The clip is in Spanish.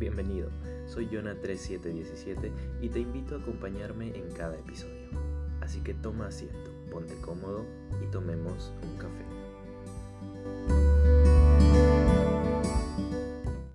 Bienvenido, soy Jonah3717 y te invito a acompañarme en cada episodio. Así que toma asiento, ponte cómodo y tomemos un café.